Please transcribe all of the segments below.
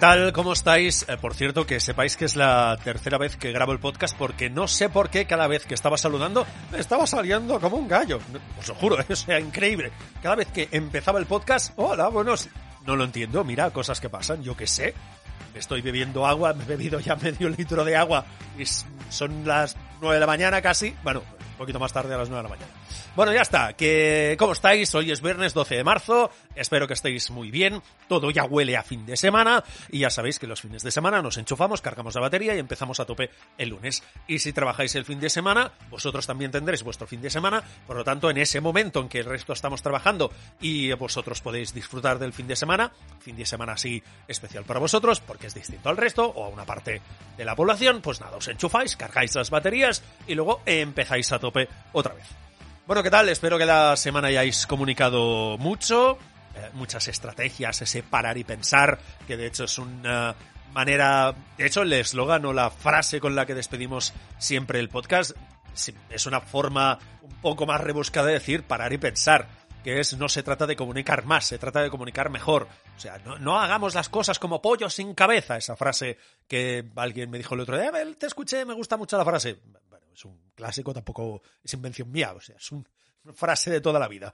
Tal? ¿Cómo estáis? Eh, por cierto, que sepáis que es la tercera vez que grabo el podcast porque no sé por qué cada vez que estaba saludando me estaba saliendo como un gallo. Os lo juro, o sea, increíble. Cada vez que empezaba el podcast, hola, buenos... No lo entiendo, mira, cosas que pasan, yo qué sé. Estoy bebiendo agua, me he bebido ya medio litro de agua y son las nueve de la mañana casi. Bueno, poquito más tarde a las nueve de la mañana. Bueno, ya está. Que, ¿Cómo estáis? Hoy es viernes 12 de marzo. Espero que estéis muy bien. Todo ya huele a fin de semana. Y ya sabéis que los fines de semana nos enchufamos, cargamos la batería y empezamos a tope el lunes. Y si trabajáis el fin de semana, vosotros también tendréis vuestro fin de semana. Por lo tanto, en ese momento en que el resto estamos trabajando y vosotros podéis disfrutar del fin de semana, fin de semana así especial para vosotros, porque es distinto al resto o a una parte de la población, pues nada, os enchufáis, cargáis las baterías y luego empezáis a tope otra vez. Bueno, ¿qué tal? Espero que la semana hayáis comunicado mucho, eh, muchas estrategias, ese parar y pensar, que de hecho es una manera, de hecho el eslogan o la frase con la que despedimos siempre el podcast es una forma un poco más rebuscada de decir parar y pensar que es no se trata de comunicar más, se trata de comunicar mejor. O sea, no, no hagamos las cosas como pollos sin cabeza, esa frase que alguien me dijo el otro día, te escuché, me gusta mucho la frase es un clásico, tampoco es invención mía, o sea, es una frase de toda la vida.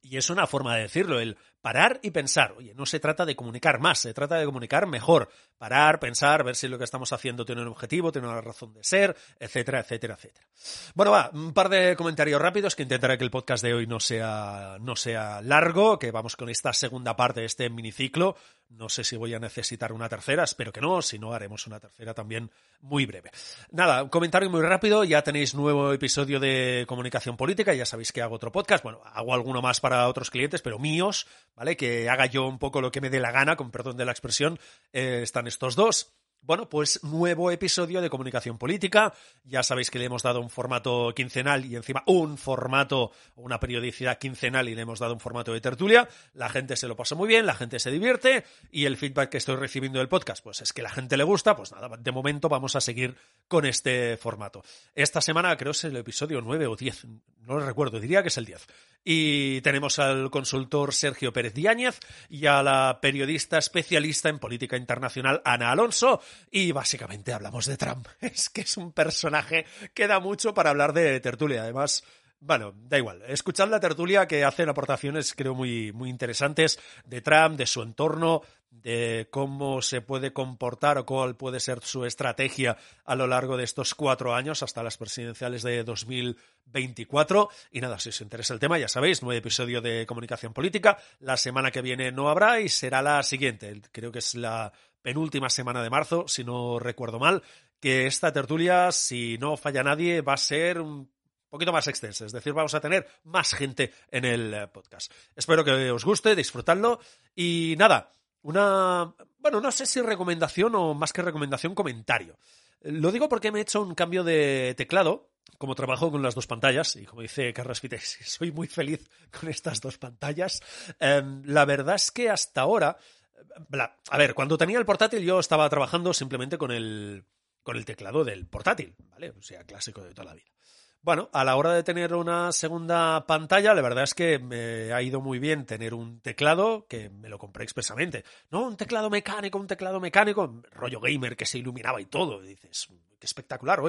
Y es una forma de decirlo, el parar y pensar. Oye, no se trata de comunicar más, se trata de comunicar mejor. Parar, pensar, ver si lo que estamos haciendo tiene un objetivo, tiene una razón de ser, etcétera, etcétera, etcétera. Bueno, va, un par de comentarios rápidos que intentaré que el podcast de hoy no sea, no sea largo, que vamos con esta segunda parte de este miniciclo. No sé si voy a necesitar una tercera, espero que no, si no haremos una tercera también muy breve. Nada, un comentario muy rápido, ya tenéis nuevo episodio de comunicación política, ya sabéis que hago otro podcast, bueno, hago alguno más para otros clientes, pero míos, ¿vale? Que haga yo un poco lo que me dé la gana, con perdón de la expresión, eh, están estos dos. Bueno, pues nuevo episodio de comunicación política. Ya sabéis que le hemos dado un formato quincenal y encima un formato, una periodicidad quincenal y le hemos dado un formato de tertulia. La gente se lo pasa muy bien, la gente se divierte y el feedback que estoy recibiendo del podcast, pues es que la gente le gusta. Pues nada, de momento vamos a seguir con este formato. Esta semana creo es el episodio 9 o 10, no lo recuerdo, diría que es el 10. Y tenemos al consultor Sergio Pérez Diáñez y a la periodista especialista en política internacional Ana Alonso. Y básicamente hablamos de Trump. Es que es un personaje que da mucho para hablar de tertulia. Además, bueno, da igual. Escuchad la tertulia que hacen aportaciones, creo, muy, muy interesantes de Trump, de su entorno, de cómo se puede comportar o cuál puede ser su estrategia a lo largo de estos cuatro años hasta las presidenciales de 2024. Y nada, si os interesa el tema, ya sabéis, nuevo episodio de comunicación política. La semana que viene no habrá y será la siguiente. Creo que es la penúltima semana de marzo, si no recuerdo mal, que esta tertulia, si no falla nadie, va a ser un poquito más extensa, es decir, vamos a tener más gente en el podcast. Espero que os guste, disfrutadlo y nada, una, bueno, no sé si recomendación o más que recomendación, comentario. Lo digo porque me he hecho un cambio de teclado, como trabajo con las dos pantallas, y como dice Carlos soy muy feliz con estas dos pantallas. Em, la verdad es que hasta ahora, a ver, cuando tenía el portátil yo estaba trabajando simplemente con el, con el teclado del portátil, ¿vale? O sea, clásico de toda la vida. Bueno, a la hora de tener una segunda pantalla, la verdad es que me ha ido muy bien tener un teclado que me lo compré expresamente. No, un teclado mecánico, un teclado mecánico, rollo gamer que se iluminaba y todo. Dices, qué espectacular.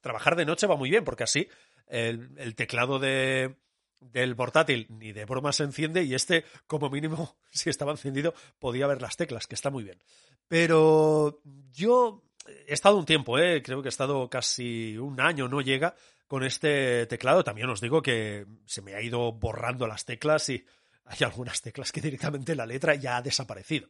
trabajar de noche va muy bien porque así el, teclado de, del portátil ni de broma se enciende y este, como mínimo, si estaba encendido, podía ver las teclas, que está muy bien. Pero yo he estado un tiempo, ¿eh? creo que he estado casi un año, no llega, con este teclado. También os digo que se me ha ido borrando las teclas y hay algunas teclas que directamente la letra ya ha desaparecido.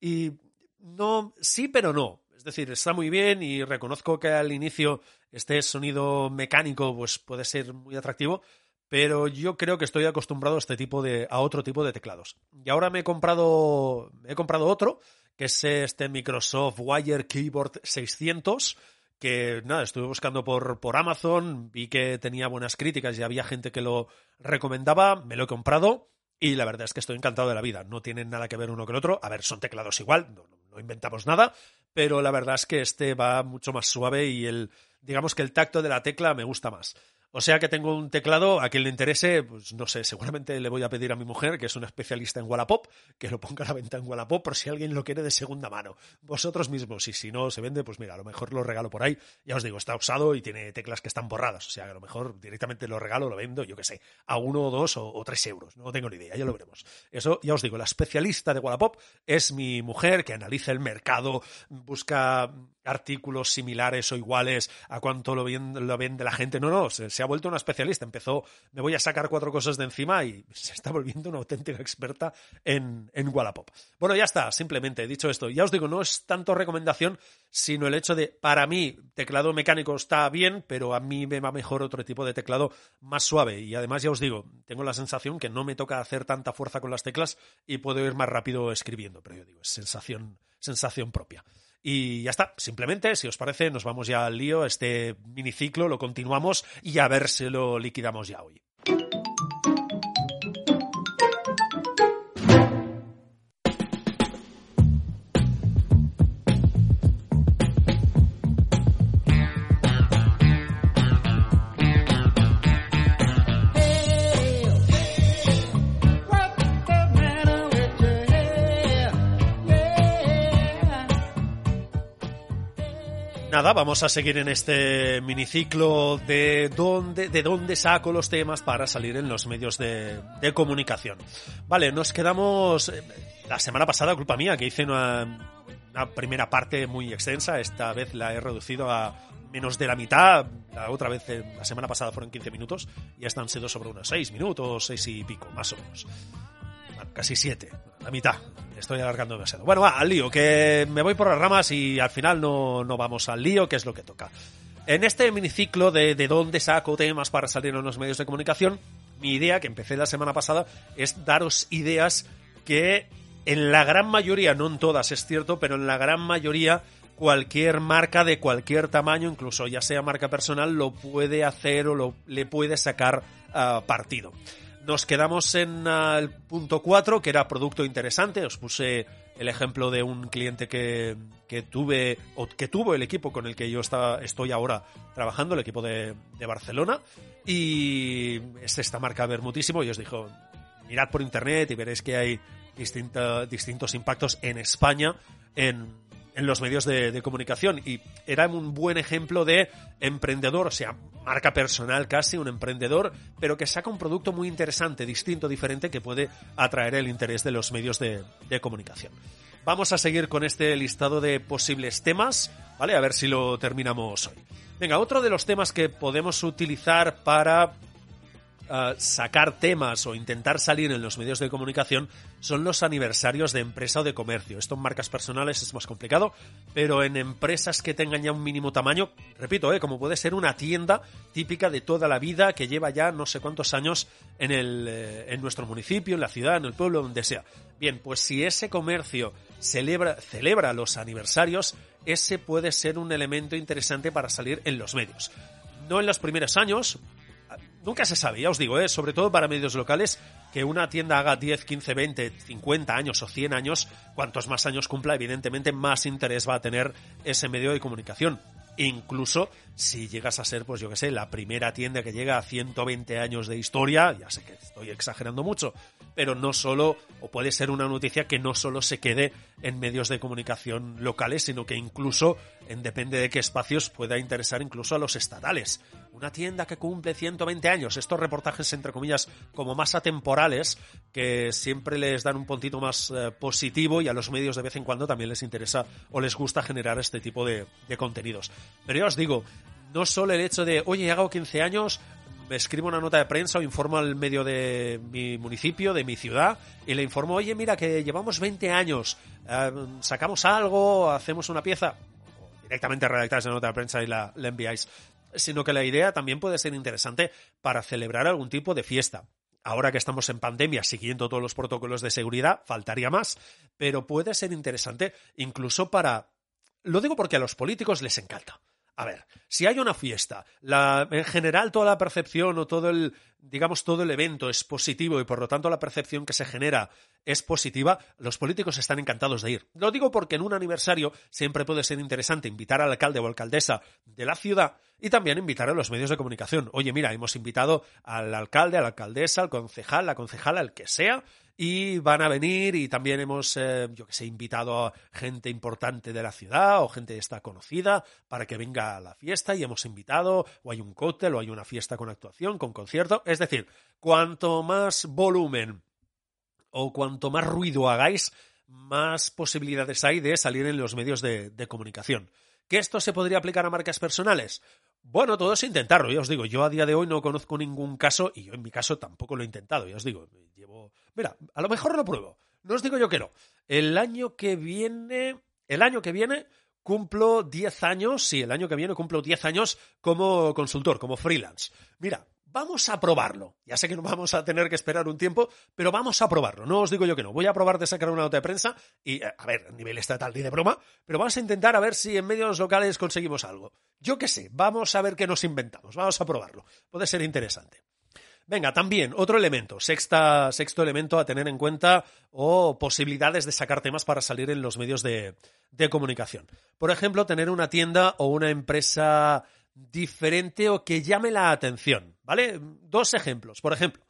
Y no, sí, pero no. Es decir, está muy bien y reconozco que al inicio este sonido mecánico pues puede ser muy atractivo, pero yo creo que estoy acostumbrado a este tipo de a otro tipo de teclados. Y ahora me he comprado he comprado otro que es este Microsoft Wire Keyboard 600 que nada, estuve buscando por, por Amazon, vi que tenía buenas críticas y había gente que lo recomendaba, me lo he comprado y la verdad es que estoy encantado de la vida. No tienen nada que ver uno con el otro. A ver, son teclados igual, no, no inventamos nada, pero la verdad es que este va mucho más suave y el, digamos que el tacto de la tecla me gusta más. O sea que tengo un teclado, a quien le interese, pues no sé, seguramente le voy a pedir a mi mujer, que es una especialista en Wallapop, que lo ponga a la venta en Wallapop por si alguien lo quiere de segunda mano. Vosotros mismos, y si no se vende, pues mira, a lo mejor lo regalo por ahí. Ya os digo, está usado y tiene teclas que están borradas. O sea, que a lo mejor directamente lo regalo, lo vendo, yo qué sé, a uno o dos o, tres euros. No tengo ni idea, ya lo veremos. Eso, ya os digo, la especialista de Wallapop es mi mujer, que analiza el mercado, busca artículos similares o iguales a cuánto lo, vende la gente. No, no, se, ha vuelto una especialista. Empezó, me voy a sacar cuatro cosas de encima y se está volviendo una auténtica experta en, en Wallapop. Bueno, ya está, simplemente dicho esto. Ya os digo, no es tanto recomendación, sino el hecho de, para mí, teclado mecánico está bien, pero a mí me va mejor otro tipo de teclado más suave. Y además, ya os digo, tengo la sensación que no me toca hacer tanta fuerza con las teclas y puedo ir más rápido escribiendo. Pero yo digo, es sensación, sensación propia. Y ya está, simplemente, si os parece, nos vamos ya al lío, este miniciclo lo continuamos y a ver si lo liquidamos ya hoy. Vamos a seguir en este miniciclo de dónde, de dónde saco los temas para salir en los medios de, comunicación. Vale, nos quedamos eh, la semana pasada, culpa mía, que hice una, primera parte muy extensa. Esta vez la he reducido a menos de la mitad. La otra vez, eh, la semana pasada fueron 15 minutos y esta han sido sobre unos 6 minutos, 6 y pico, más o menos. Casi 7, la mitad estoy alargando demasiado. Bueno, al lío, que me voy por las ramas y al final no, no vamos al lío, que es lo que toca. En este miniciclo de, de dónde saco temas para salir en los medios de comunicación, mi idea, que empecé la semana pasada, es daros ideas que en la gran mayoría, no en todas es cierto, pero en la gran mayoría cualquier marca de cualquier tamaño, incluso ya sea marca personal, lo puede hacer o lo, le puede sacar uh, partido. Nos quedamos en el punto 4, que era producto interesante. Os puse el ejemplo de un cliente que, que tuve, o que tuvo el equipo con el que yo estaba, estoy ahora trabajando, el equipo de, de Barcelona. Y es esta marca Bermutísimo. Y os dijo, mirad por internet y veréis que hay distintos impactos en España en en los medios de, comunicación y era un buen ejemplo de emprendedor, o sea, marca personal casi, un emprendedor, pero que saca un producto muy interesante, distinto, diferente, que puede atraer el interés de los medios de, de comunicación. Vamos a seguir con este listado de posibles temas, ¿vale? A ver si lo terminamos hoy. Venga, otro de los temas que podemos utilizar para sacar temas o intentar salir en los medios de comunicación son los aniversarios de empresa o de comercio. Esto en marcas personales es más complicado, pero en empresas que tengan ya un mínimo tamaño, repito, ¿eh? como puede ser una tienda típica de toda la vida que lleva ya no sé cuántos años en, el, eh, en nuestro municipio, en la ciudad, en el pueblo, donde sea. Bien, pues si ese comercio celebra, celebra los aniversarios, ese puede ser un elemento interesante para salir en los medios. No en los primeros años, nunca se sabe, ya os digo, ¿eh? sobre todo para medios locales, que una tienda haga 10, 15, 20, 50 años o 100 años, cuantos más años cumpla, evidentemente más interés va a tener ese medio de comunicación. incluso si llegas a ser, pues yo que sé, la primera tienda que llega a 120 años de historia, ya sé que estoy exagerando mucho, pero no solo, o puede ser una noticia que no solo se quede en medios de comunicación locales, sino que incluso, en depende de qué espacios, pueda interesar incluso a los estatales. Una tienda que cumple 120 años, estos reportajes, entre comillas, como más atemporales, que siempre les dan un puntito más eh, positivo y a los medios de vez en cuando también les interesa o les gusta generar este tipo de, contenidos. Pero ya os digo, no solo el hecho de, oye, hago 15 años, me escribo una nota de prensa o informo al medio de mi municipio, de mi ciudad, y le informo, oye, mira, que llevamos 20 años, eh, sacamos algo, hacemos una pieza, directamente redactáis la nota de prensa y la, la enviáis, sino que la idea también puede ser interesante para celebrar algún tipo de fiesta. Ahora que estamos en pandemia, siguiendo todos los protocolos de seguridad, faltaría más, pero puede ser interesante incluso para... Lo digo porque a los políticos les encanta a ver, si hay una fiesta, la, en general toda la percepción o todo el, digamos, todo el evento es positivo y por lo tanto la percepción que se genera es positiva, los políticos están encantados de ir. Lo digo porque en un aniversario siempre puede ser interesante invitar al alcalde o alcaldesa de la ciudad y también invitar a los medios de comunicación. Oye, mira, hemos invitado al alcalde, a la alcaldesa, al concejal, la concejala, al que sea, y van a venir y también hemos, eh, yo que sé, invitado a gente importante de la ciudad o gente esta conocida para que venga a la fiesta y hemos invitado o hay un cóctel o hay una fiesta con actuación, con concierto. Es decir, cuanto más volumen o cuanto más ruido hagáis, más posibilidades hay de salir en los medios de, comunicación. ¿Que esto se podría aplicar a marcas personales? Bueno, todo es intentarlo, ya os digo, yo a día de hoy no conozco ningún caso y yo en mi caso tampoco lo he intentado, ya os digo, llevo... Mira, a lo mejor lo pruebo, no os digo yo que no. El año que viene, el año que viene cumplo 10 años, sí, el año que viene cumplo 10 años como consultor, como freelance. Mira, vamos a probarlo. Ya sé que no vamos a tener que esperar un tiempo, pero vamos a probarlo. No os digo yo que no. Voy a probar de sacar una nota de prensa y, eh, a ver, a nivel estatal ni de broma, pero vamos a intentar a ver si en medios locales conseguimos algo. Yo qué sé, vamos a ver qué nos inventamos. Vamos a probarlo. Puede ser interesante. Venga, también otro elemento, sexto elemento a tener en cuenta o posibilidades de sacar temas para salir en los medios de, de comunicación. Por ejemplo, tener una tienda o una empresa diferente o que llame la atención, ¿vale? Dos ejemplos. Por ejemplo,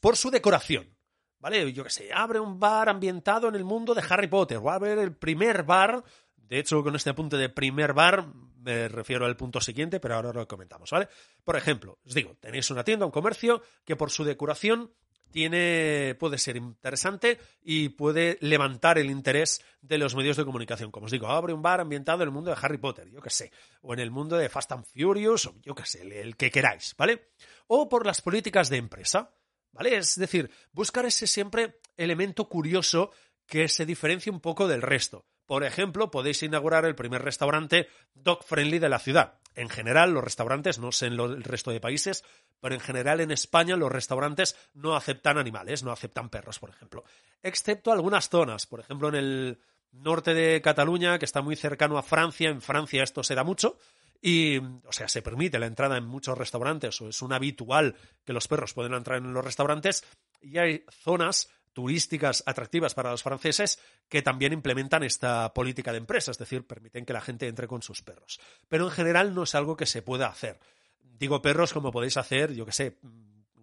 por su decoración, ¿vale? Yo qué sé, abre un bar ambientado en el mundo de Harry Potter, va a haber el primer bar, de hecho con este apunte de primer bar me refiero al punto siguiente, pero ahora lo comentamos, ¿vale? Por ejemplo, os digo, tenéis una tienda, un comercio que por su decoración tiene, puede ser interesante y puede levantar el interés de los medios de comunicación. Como os digo, abre un bar ambientado en el mundo de Harry Potter, yo qué sé, o en el mundo de Fast and Furious, o yo qué sé, el que queráis, ¿vale? O por las políticas de empresa, ¿vale? Es decir, buscar ese siempre elemento curioso que se diferencie un poco del resto. Por ejemplo, podéis inaugurar el primer restaurante dog friendly de la ciudad. En general, los restaurantes, no sé en el resto de países, pero en general en España los restaurantes no aceptan animales, no aceptan perros, por ejemplo. Excepto algunas zonas, por ejemplo en el norte de Cataluña, que está muy cercano a Francia, en Francia esto se da mucho, y, o sea, se permite la entrada en muchos restaurantes, o es un habitual que los perros pueden entrar en los restaurantes, y hay zonas turísticas atractivas para los franceses que también implementan esta política de empresa, es decir, permiten que la gente entre con sus perros. Pero en general no es algo que se pueda hacer. Digo perros como podéis hacer, yo que sé,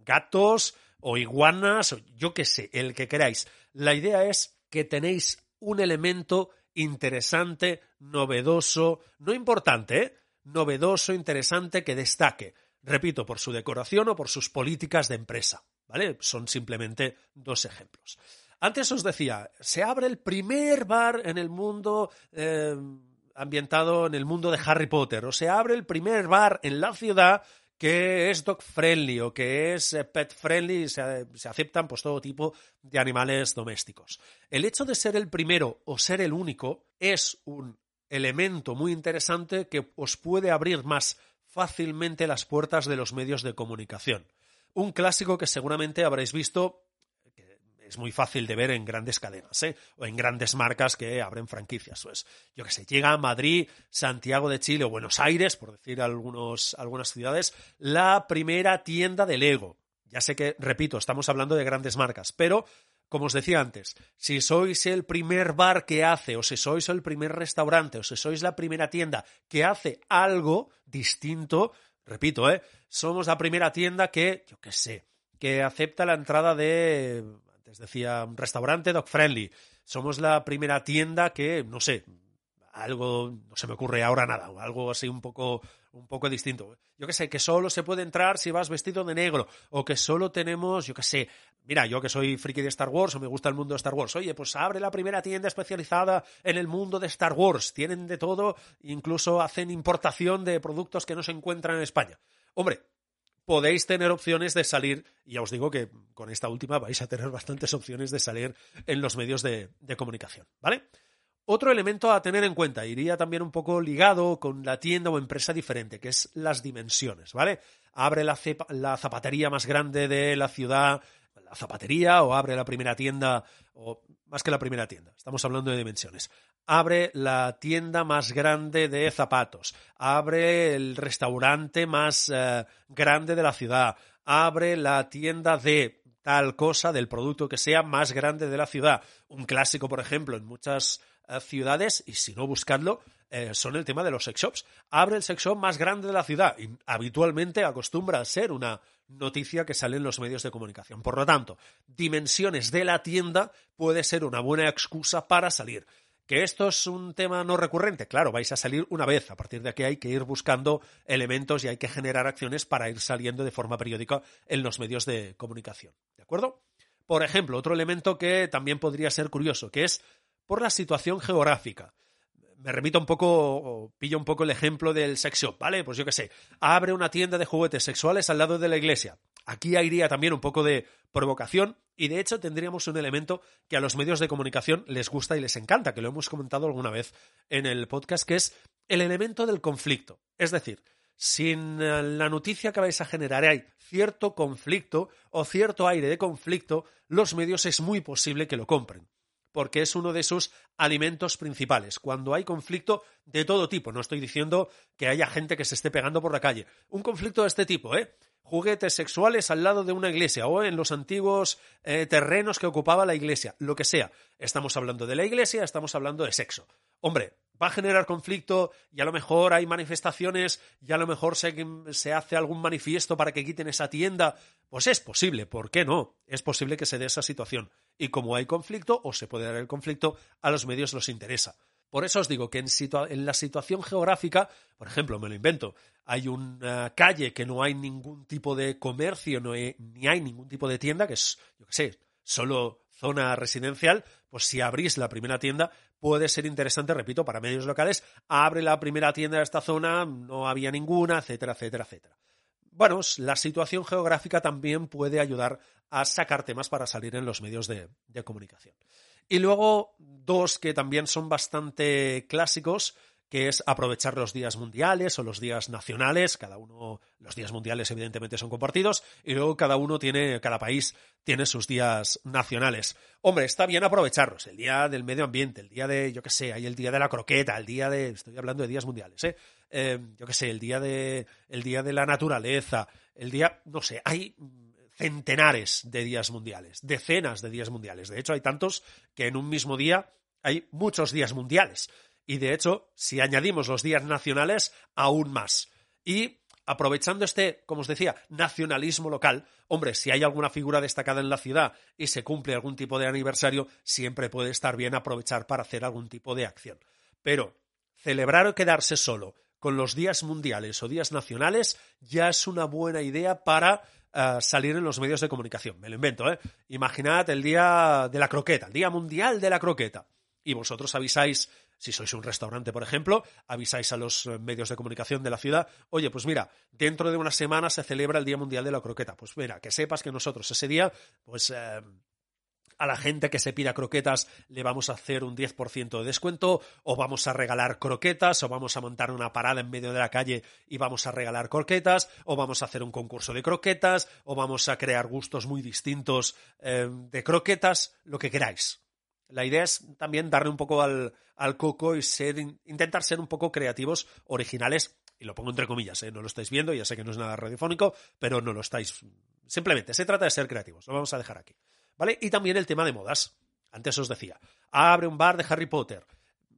gatos o iguanas, o yo que sé, el que queráis. La idea es que tenéis un elemento interesante, novedoso, no importante, ¿eh? novedoso, interesante, que destaque. Repito, por su decoración o por sus políticas de empresa. ¿Vale? Son simplemente dos ejemplos. Antes os decía, se abre el primer bar en el mundo eh, ambientado en el mundo de Harry Potter, o se abre el primer bar en la ciudad que es dog friendly o que es eh, pet friendly y se, se, aceptan pues todo tipo de animales domésticos. El hecho de ser el primero o ser el único es un elemento muy interesante que os puede abrir más fácilmente las puertas de los medios de comunicación. Un clásico que seguramente habréis visto es muy fácil de ver en grandes cadenas, ¿eh? o en grandes marcas que abren franquicias. Pues, yo que sé, llega a Madrid, Santiago de Chile o Buenos Aires, por decir algunos, algunas ciudades, la primera tienda de Lego. Ya sé que, repito, estamos hablando de grandes marcas, pero como os decía antes, si sois el primer bar que hace, o si sois el primer restaurante, o si sois la primera tienda que hace algo distinto, repito, ¿eh? somos la primera tienda que, yo qué sé, que acepta la entrada de, antes decía, un restaurante dog friendly. Somos la primera tienda que, no sé, algo, no se me ocurre ahora nada, algo así un poco, un poco distinto. Yo qué sé, que solo se puede entrar si vas vestido de negro, o que solo tenemos, yo qué sé, mira, yo que soy friki de Star Wars o me gusta el mundo de Star Wars, oye, pues abre la primera tienda especializada en el mundo de Star Wars, tienen de todo, incluso hacen importación de productos que no se encuentran en España. Hombre, podéis tener opciones de salir, y ya os digo que con esta última vais a tener bastantes opciones de salir en los medios de comunicación, ¿vale? Otro elemento a tener en cuenta, iría también un poco ligado con la tienda o empresa diferente, que es las dimensiones, ¿vale? Abre la, zapatería más grande de la ciudad, la zapatería, o abre la primera tienda, o más que la primera tienda, estamos hablando de dimensiones. Abre la tienda más grande de zapatos, abre el restaurante más eh, grande de la ciudad, abre la tienda de tal cosa, del producto que sea más grande de la ciudad. Un clásico, por ejemplo, en muchas ciudades, y si no buscadlo, eh, son el tema de los sex shops. Abre el sex shop más grande de la ciudad y habitualmente acostumbra a ser una noticia que sale en los medios de comunicación. Por lo tanto, dimensiones de la tienda puede ser una buena excusa para salir. ¿Que esto es un tema no recurrente? Claro, vais a salir una vez. A partir de aquí hay que ir buscando elementos y hay que generar acciones para ir saliendo de forma periódica en los medios de comunicación. ¿De acuerdo? Por ejemplo, otro elemento que también podría ser curioso, que es por la situación geográfica. Me remito un poco, o pillo un poco el ejemplo del sex shop, ¿vale? Pues yo qué sé, abre una tienda de juguetes sexuales al lado de la iglesia. Aquí iría también un poco de provocación y de hecho tendríamos un elemento que a los medios de comunicación les gusta y les encanta, que lo hemos comentado alguna vez en el podcast, que es el elemento del conflicto. Es decir, si en la noticia que vais a generar hay cierto conflicto o cierto aire de conflicto, los medios es muy posible que lo compren porque es uno de sus alimentos principales. Cuando hay conflicto de todo tipo, no estoy diciendo que haya gente que se esté pegando por la calle, un conflicto de este tipo, ¿eh? Juguetes sexuales al lado de una iglesia o en los antiguos eh, terrenos que ocupaba la iglesia, lo que sea. Estamos hablando de la iglesia, estamos hablando de sexo. Hombre, va a generar conflicto y a lo mejor hay manifestaciones y a lo mejor se, se, hace algún manifiesto para que quiten esa tienda. Pues es posible, ¿por qué no? Es posible que se dé esa situación. Y como hay conflicto, o se puede dar el conflicto, a los medios los interesa. Por eso os digo que en, en la situación geográfica, por ejemplo, me lo invento, hay una calle que no hay ningún tipo de comercio, no ni hay ningún tipo de tienda, que es, yo qué sé, solo zona residencial, pues si abrís la primera tienda puede ser interesante, repito, para medios locales, abre la primera tienda de esta zona, no había ninguna, etcétera, etcétera, etcétera. Bueno, la situación geográfica también puede ayudar a sacar temas para salir en los medios de, comunicación. Y luego dos que también son bastante clásicos, que es aprovechar los días mundiales o los días nacionales, cada uno, los días mundiales evidentemente son compartidos, y luego cada uno tiene, cada país tiene sus días nacionales. Hombre, está bien aprovecharlos, el día del medio ambiente, el día de, yo qué sé, hay el día de la croqueta, el día de, estoy hablando de días mundiales, ¿eh? Eh yo qué sé, el día de, el día de la naturaleza, el día, no sé, hay centenares de días mundiales, decenas de días mundiales. De hecho, hay tantos que en un mismo día hay muchos días mundiales y de hecho, si añadimos los días nacionales, aún más. Y aprovechando este, como os decía, nacionalismo local, hombre, si hay alguna figura destacada en la ciudad y se cumple algún tipo de aniversario, siempre puede estar bien aprovechar para hacer algún tipo de acción. Pero celebrar o quedarse solo con los días mundiales o días nacionales ya es una buena idea para eh, salir en los medios de comunicación. Me lo invento, ¿eh? Imaginad el día de la croqueta, el día mundial de la croqueta. Y vosotros avisáis si sois un restaurante, por ejemplo, avisáis a los eh, medios de comunicación de la ciudad, oye, pues mira, dentro de una semana se celebra el Día Mundial de la Croqueta. Pues mira, que sepas que nosotros ese día, pues... Eh, a la gente que se pida croquetas le vamos a hacer un 10% de descuento, o vamos a regalar croquetas, o vamos a montar una parada en medio de la calle y vamos a regalar croquetas, o vamos a hacer un concurso de croquetas, o vamos a crear gustos muy distintos eh, de croquetas, lo que queráis. La idea es también darle un poco al, coco y ser, intentar ser un poco creativos, originales, y lo pongo entre comillas, ¿eh? no lo estáis viendo, ya sé que no es nada radiofónico, pero no lo estáis. Simplemente, se trata de ser creativos, lo vamos a dejar aquí. ¿Vale? Y también el tema de modas. Antes os decía, abre un bar de Harry Potter.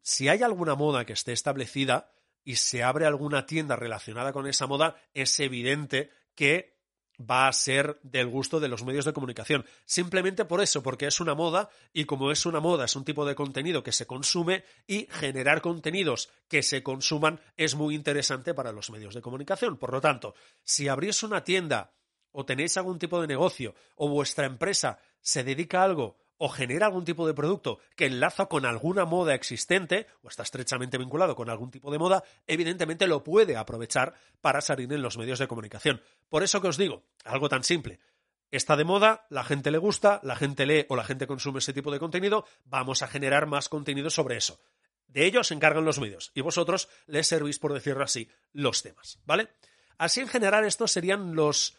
Si hay alguna moda que esté establecida y se abre alguna tienda relacionada con esa moda, es evidente que va a ser del gusto de los medios de comunicación. Simplemente por eso, porque es una moda y como es una moda, es un tipo de contenido que se consume y generar contenidos que se consuman es muy interesante para los medios de comunicación. Por lo tanto, si abrís una tienda o tenéis algún tipo de negocio o vuestra empresa se dedica a algo o genera algún tipo de producto que enlaza con alguna moda existente o está estrechamente vinculado con algún tipo de moda, evidentemente lo puede aprovechar para salir en los medios de comunicación. Por eso que os digo, algo tan simple. Está de moda, la gente le gusta, la gente lee o la gente consume ese tipo de contenido, vamos a generar más contenido sobre eso. De ello se encargan los medios y vosotros les servís, por decirlo así, los temas, ¿vale? Así en general estos serían los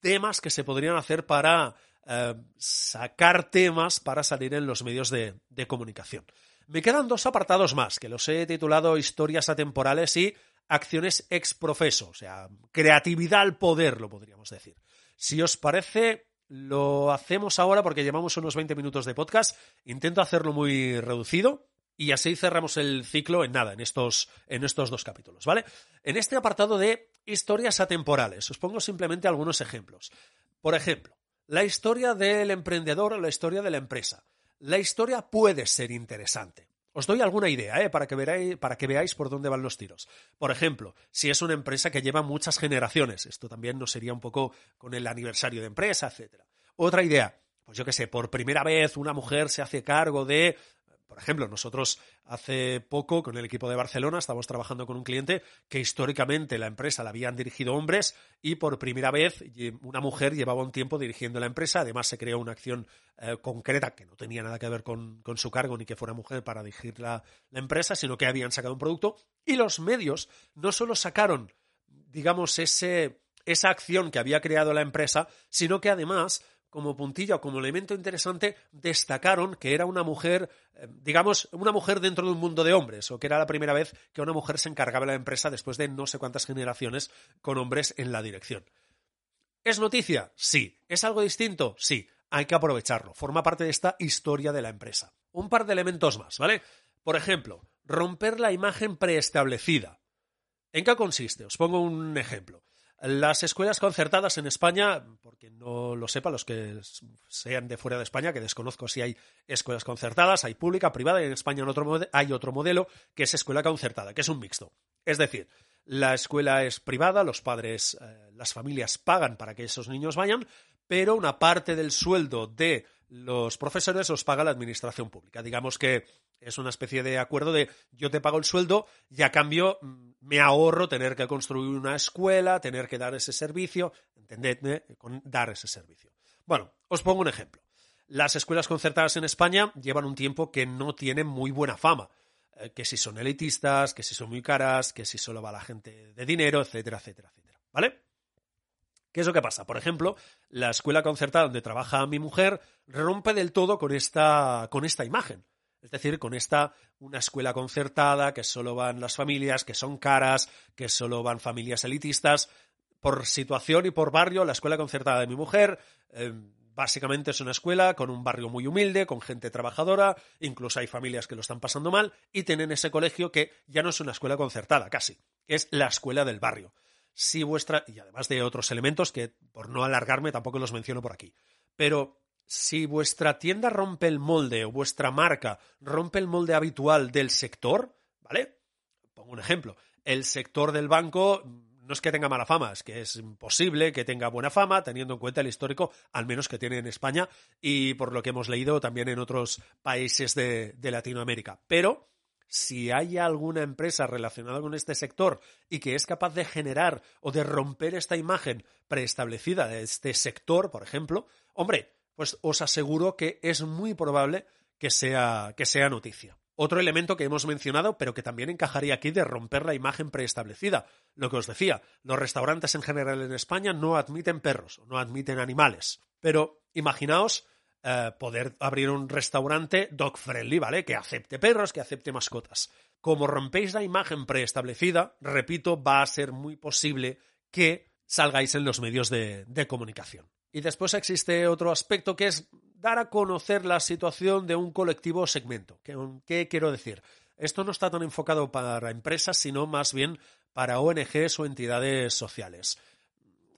temas que se podrían hacer para eh, sacar temas para salir en los medios de, comunicación. Me quedan dos apartados más, que los he titulado Historias atemporales y Acciones ex profeso, o sea, creatividad al poder, lo podríamos decir. Si os parece, lo hacemos ahora porque llevamos unos 20 minutos de podcast. Intento hacerlo muy reducido y así cerramos el ciclo en nada, en estos, en estos dos capítulos, ¿vale? En este apartado de historias atemporales, os pongo simplemente algunos ejemplos. Por ejemplo, la historia del emprendedor o la historia de la empresa. La historia puede ser interesante. Os doy alguna idea ¿eh? para, que para que veáis por dónde van los tiros. Por ejemplo, si es una empresa que lleva muchas generaciones, esto también nos sería un poco con el aniversario de empresa, etc. Otra idea, pues yo qué sé, por primera vez una mujer se hace cargo de por ejemplo, nosotros hace poco con el equipo de Barcelona estamos trabajando con un cliente que históricamente la empresa la habían dirigido hombres y por primera vez una mujer llevaba un tiempo dirigiendo la empresa. Además, se creó una acción eh, concreta que no tenía nada que ver con, su cargo ni que fuera mujer para dirigir la, empresa, sino que habían sacado un producto y los medios no solo sacaron, digamos, esa acción que había creado la empresa, sino que además como puntilla o como elemento interesante, destacaron que era una mujer, eh, digamos, una mujer dentro de un mundo de hombres, o que era la primera vez que una mujer se encargaba de la empresa después de no sé cuántas generaciones con hombres en la dirección. ¿Es noticia? Sí. ¿Es algo distinto? Sí. Hay que aprovecharlo. Forma parte de esta historia de la empresa. Un par de elementos más, ¿vale? Por ejemplo, romper la imagen preestablecida. ¿En qué consiste? Os pongo un ejemplo. Las escuelas concertadas en España, porque no lo sepa los que sean de fuera de España, que desconozco si hay escuelas concertadas, hay pública, privada, y en España hay otro modelo que es escuela concertada, que es un mixto. Es decir, la escuela es privada, los padres, eh, las familias pagan para que esos niños vayan, pero una parte del sueldo de los profesores los paga la administración pública. Digamos que es una especie de acuerdo de yo te pago el sueldo y a cambio mm, me ahorro tener que construir una escuela, tener que dar ese servicio, entendedme, con dar ese servicio. Bueno, os pongo un ejemplo. Las escuelas concertadas en España llevan un tiempo que no tienen muy buena fama. Eh, que si son elitistas, que si son muy caras, que si solo va la gente de dinero, etcétera, etcétera, etcétera. ¿Vale? ¿Qué es lo que pasa? Por ejemplo, la escuela concertada donde trabaja mi mujer rompe del todo con esta, con esta imagen. Es decir, con esta una escuela concertada, que solo van las familias, que son caras, que solo van familias elitistas. Por situación y por barrio, la escuela concertada de mi mujer eh, básicamente es una escuela con un barrio muy humilde, con gente trabajadora, incluso hay familias que lo están pasando mal, y tienen ese colegio que ya no es una escuela concertada, casi, es la escuela del barrio si vuestra, y además de otros elementos que por no alargarme tampoco los menciono por aquí, pero si vuestra tienda rompe el molde o vuestra marca rompe el molde habitual del sector, ¿vale? Pongo un ejemplo, el sector del banco no es que tenga mala fama, es que es imposible que tenga buena fama, teniendo en cuenta el histórico, al menos que tiene en España y por lo que hemos leído también en otros países de, de Latinoamérica. Pero si hay alguna empresa relacionada con este sector y que es capaz de generar o de romper esta imagen preestablecida de este sector, por ejemplo, hombre, pues os aseguro que es muy probable que sea, que sea noticia. Otro elemento que hemos mencionado, pero que también encajaría aquí de romper la imagen preestablecida. Lo que os decía, los restaurantes en general en España no admiten perros, no admiten animales. Pero imaginaos eh, poder abrir un restaurante dog friendly, ¿vale? Que acepte perros, que acepte mascotas. Como rompéis la imagen preestablecida, repito, va a ser muy posible que salgáis en los medios de, de comunicación. Y después existe otro aspecto que es dar a conocer la situación de un colectivo o segmento. ¿Qué quiero decir? Esto no está tan enfocado para empresas, sino más bien para ONGs o entidades sociales.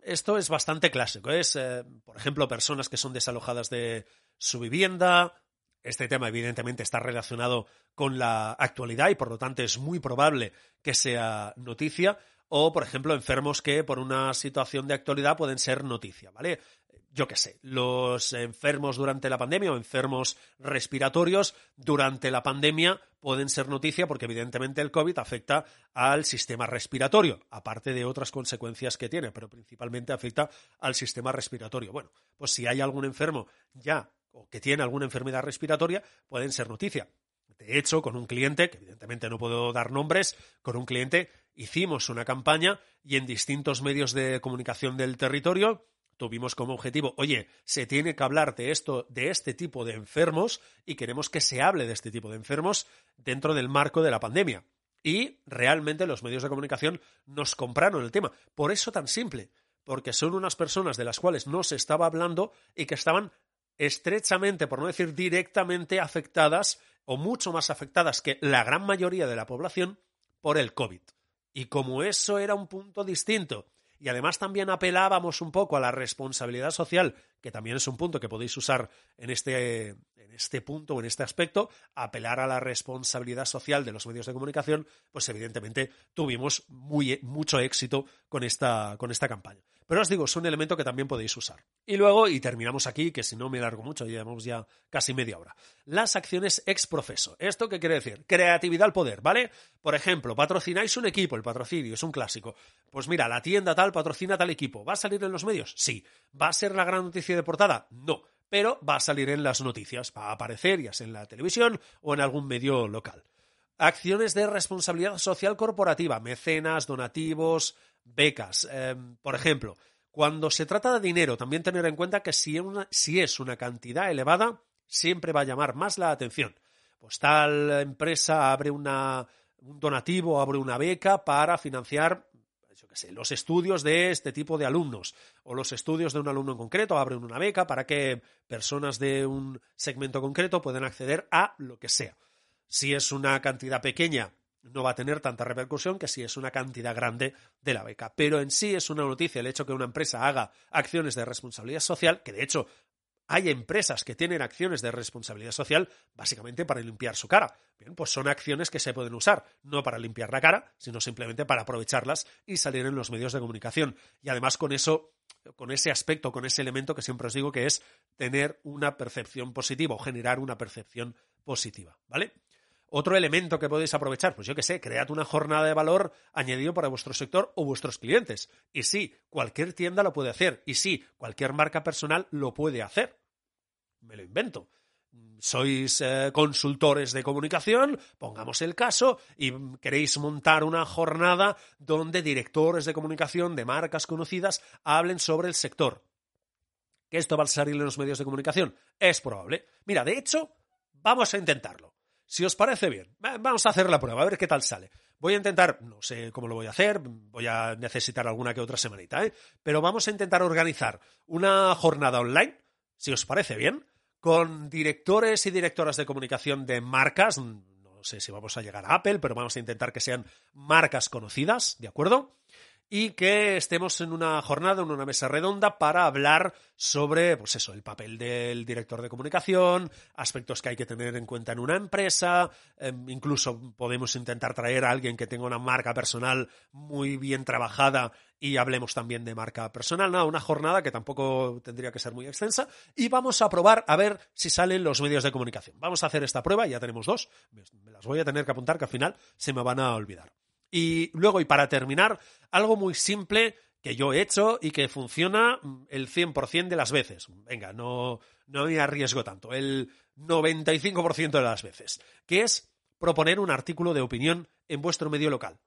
Esto es bastante clásico. Es, eh, por ejemplo, personas que son desalojadas de su vivienda. Este tema, evidentemente, está relacionado con la actualidad y, por lo tanto, es muy probable que sea noticia. O, por ejemplo, enfermos que, por una situación de actualidad, pueden ser noticia, ¿vale? yo qué sé, los enfermos durante la pandemia o enfermos respiratorios durante la pandemia pueden ser noticia porque evidentemente el COVID afecta al sistema respiratorio, aparte de otras consecuencias que tiene, pero principalmente afecta al sistema respiratorio. Bueno, pues si hay algún enfermo ya o que tiene alguna enfermedad respiratoria, pueden ser noticia. De hecho, con un cliente, que evidentemente no puedo dar nombres, con un cliente hicimos una campaña y en distintos medios de comunicación del territorio tuvimos como objetivo, oye, se tiene que hablar de esto, de este tipo de enfermos y queremos que se hable de este tipo de enfermos dentro del marco de la pandemia. Y realmente los medios de comunicación nos compraron el tema. Por eso tan simple, porque son unas personas de las cuales no se estaba hablando y que estaban estrechamente, por no decir directamente, afectadas o mucho más afectadas que la gran mayoría de la población por el COVID. Y como eso era un punto distinto y además también apelábamos un poco a la responsabilidad social, que también es un punto que podéis usar en este, en este punto o en este aspecto, apelar a la responsabilidad social de los medios de comunicación, pues evidentemente tuvimos muy, mucho éxito con esta, con esta campaña. Pero os digo, es un elemento que también podéis usar. Y luego, y terminamos aquí, que si no me largo mucho, llevamos ya casi media hora. Las acciones ex profeso. ¿Esto qué quiere decir? Creatividad al poder, ¿vale? Por ejemplo, patrocináis un equipo, el patrocinio es un clásico. Pues mira, la tienda tal patrocina tal equipo. ¿Va a salir en los medios? Sí. ¿Va a ser la gran noticia de portada? No. Pero va a salir en las noticias, va a aparecer ya sea en la televisión o en algún medio local. Acciones de responsabilidad social corporativa, mecenas, donativos, becas. Em, por ejemplo, cuando se trata de dinero, también tener en cuenta que si, si es una cantidad elevada, siempre va a llamar más la atención. Pues tal empresa abre una, un donativo, abre una beca para financiar los estudios de este tipo de alumnos o los estudios de un alumno en concreto, abren una beca para que personas de un segmento concreto puedan acceder a lo que sea. Si es una cantidad pequeña, no va a tener tanta repercusión que si es una cantidad grande de la beca. Pero en sí es una noticia el hecho que una empresa haga acciones de responsabilidad social, que de hecho hay empresas que tienen acciones de responsabilidad social básicamente para limpiar su cara. Bien, pues son acciones que se pueden usar, no para limpiar la cara, sino simplemente para aprovecharlas y salir en los medios de comunicación. Y además con eso, con ese aspecto, con ese elemento que siempre os digo que es tener una percepción positiva o generar una percepción positiva, ¿vale? Otro elemento que podéis aprovechar, pues yo qué sé, cread una jornada de valor añadido para vuestro sector o vuestros clientes. Y sí, cualquier tienda lo puede hacer. Y sí, cualquier marca personal lo puede hacer. Me lo invento. Sois eh, consultores de comunicación, pongamos el caso, y queréis montar una jornada donde directores de comunicación de marcas conocidas hablen sobre el sector. ¿Que esto va a salir en los medios de comunicación? Es probable. Mira, de hecho, vamos a intentarlo. Si os parece bien, vamos a hacer la prueba, a ver qué tal sale. Voy a intentar, no sé cómo lo voy a hacer, voy a necesitar alguna que otra semanita, ¿eh? pero vamos a intentar organizar una jornada online, si os parece bien, con directores y directoras de comunicación de marcas, no sé si vamos a llegar a Apple, pero vamos a intentar que sean marcas conocidas, ¿de acuerdo? Y que estemos en una jornada, en una mesa redonda para hablar sobre, pues eso, el papel del director de comunicación, aspectos que hay que tener en cuenta en una empresa, em, incluso podemos intentar traer a alguien que tenga una marca personal muy bien trabajada y hablemos también de marca personal, nada, una jornada que tampoco tendría que ser muy extensa y vamos a probar a ver si salen los medios de comunicación. Vamos a hacer esta prueba, ya tenemos dos, me las voy a tener que apuntar que al final se me van a olvidar. Y luego, y para terminar, algo muy simple que yo he hecho y que funciona el 100% de las veces. Venga, no, no me arriesgo tanto, el 95% de las veces, que es proponer un artículo de opinión en vuestro medio local.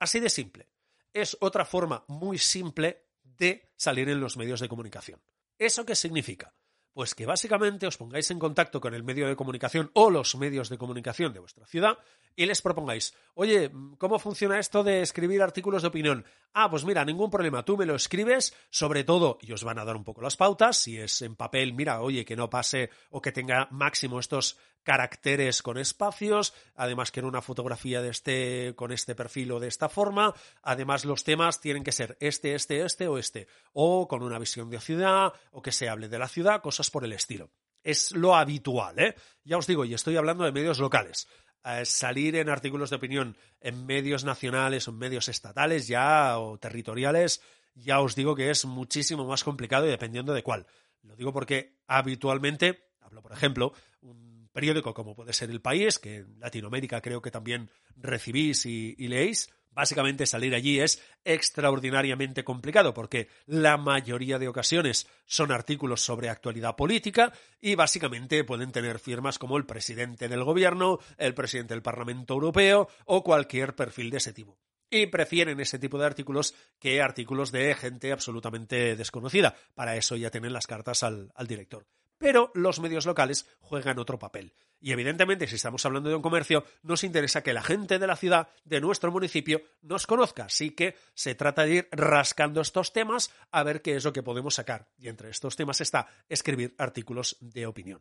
Así de simple. Es otra forma muy simple de salir en los medios de comunicación. ¿Eso qué significa? Pues que básicamente os pongáis en contacto con el medio de comunicación o los medios de comunicación de vuestra ciudad y les propongáis, oye, ¿cómo funciona esto de escribir artículos de opinión? Ah, pues mira, ningún problema, tú me lo escribes, sobre todo, y os van a dar un poco las pautas, si es en papel, mira, oye, que no pase o que tenga máximo estos caracteres con espacios, además que en una fotografía de este con este perfil o de esta forma, además los temas tienen que ser este, este, este o este, o con una visión de ciudad, o que se hable de la ciudad, cosas por el estilo. Es lo habitual, ¿eh? Ya os digo, y estoy hablando de medios locales. Eh, salir en artículos de opinión en medios nacionales o en medios estatales ya o territoriales, ya os digo que es muchísimo más complicado y dependiendo de cuál. Lo digo porque habitualmente, hablo por ejemplo, un periódico como puede ser El País, que en Latinoamérica creo que también recibís y leéis, Básicamente salir allí es extraordinariamente complicado porque la mayoría de ocasiones son artículos sobre actualidad política y básicamente pueden tener firmas como el presidente del gobierno, el presidente del Parlamento Europeo o cualquier perfil de ese tipo. Y prefieren ese tipo de artículos que artículos de gente absolutamente desconocida. Para eso ya tienen las cartas al, al director pero los medios locales juegan otro papel. Y evidentemente, si estamos hablando de un comercio, nos interesa que la gente de la ciudad, de nuestro municipio, nos conozca. Así que se trata de ir rascando estos temas a ver qué es lo que podemos sacar. Y entre estos temas está escribir artículos de opinión.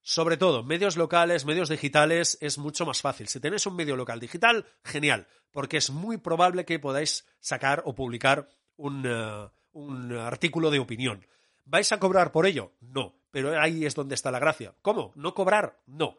Sobre todo, medios locales, medios digitales, es mucho más fácil. Si tenéis un medio local digital, genial, porque es muy probable que podáis sacar o publicar un, eh, un artículo de opinión. ¿Vais a cobrar por ello? No pero ahí es donde está la gracia. ¿Cómo? ¿No cobrar? No.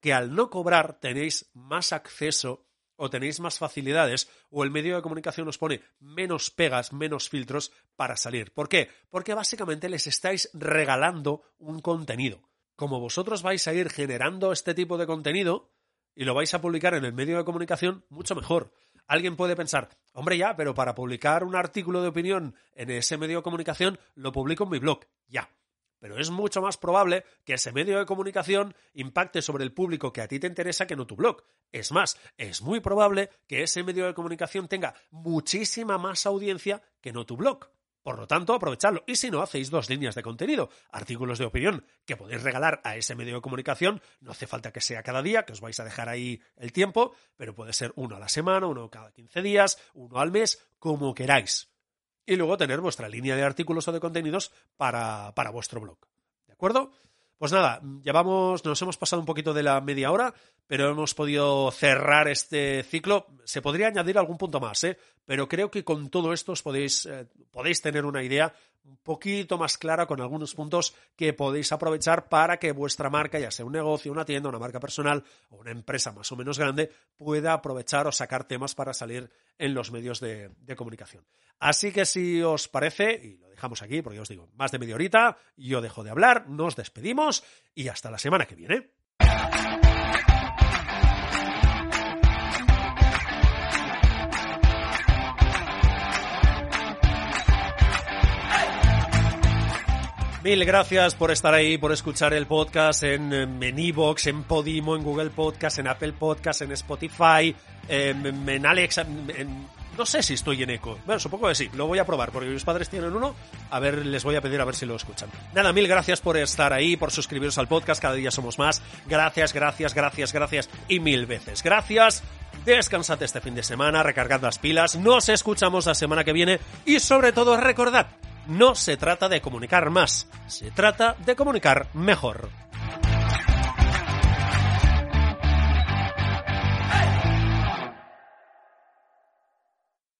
Que al no cobrar tenéis más acceso o tenéis más facilidades o el medio de comunicación os pone menos pegas, menos filtros para salir. ¿Por qué? Porque básicamente les estáis regalando un contenido. Como vosotros vais a ir generando este tipo de contenido y lo vais a publicar en el medio de comunicación, mucho mejor. Alguien puede pensar, hombre ya, pero para publicar un artículo de opinión en ese medio de comunicación lo publico en mi blog. Ya, pero es mucho más probable que ese medio de comunicación impacte sobre el público que a ti te interesa que no tu blog. Es más, es muy probable que ese medio de comunicación tenga muchísima más audiencia que no tu blog. Por lo tanto, aprovechadlo. Y si no, hacéis dos líneas de contenido, artículos de opinión que podéis regalar a ese medio de comunicación. No hace falta que sea cada día, que os vais a dejar ahí el tiempo, pero puede ser uno a la semana, uno cada 15 días, uno al mes, como queráis y luego tener vuestra línea de artículos o de contenidos para, para vuestro blog. ¿De acuerdo? Pues nada, llevamos, nos hemos pasado un poquito de la media hora, pero hemos podido cerrar este ciclo. Se podría añadir algún punto más, ¿eh? pero creo que con todo esto os podéis, eh, podéis tener una idea un poquito más clara con algunos puntos que podéis aprovechar para que vuestra marca, ya sea un negocio, una tienda, una marca personal o una empresa más o menos grande, pueda aprovechar o sacar temas para salir en los medios de, comunicación. Así que si os parece, y lo dejamos aquí porque os digo, más de media horita, yo dejo de hablar, nos despedimos y hasta la semana que viene. Mil gracias por estar ahí, por escuchar el podcast en, en Evox, en Podimo, en Google Podcast, en Apple Podcast, en Spotify, en, en Alexa, en, no sé si estoy en eco. Bueno, supongo que sí. Lo voy a probar porque mis padres tienen uno. A ver, les voy a pedir a ver si lo escuchan. Nada, mil gracias por estar ahí, por suscribiros al podcast. Cada día somos más. Gracias, gracias, gracias, gracias y mil veces. Gracias. Descansad este fin de semana, recargad las pilas. Nos escuchamos la semana que viene y sobre todo recordad no se trata de comunicar más, se trata de comunicar mejor.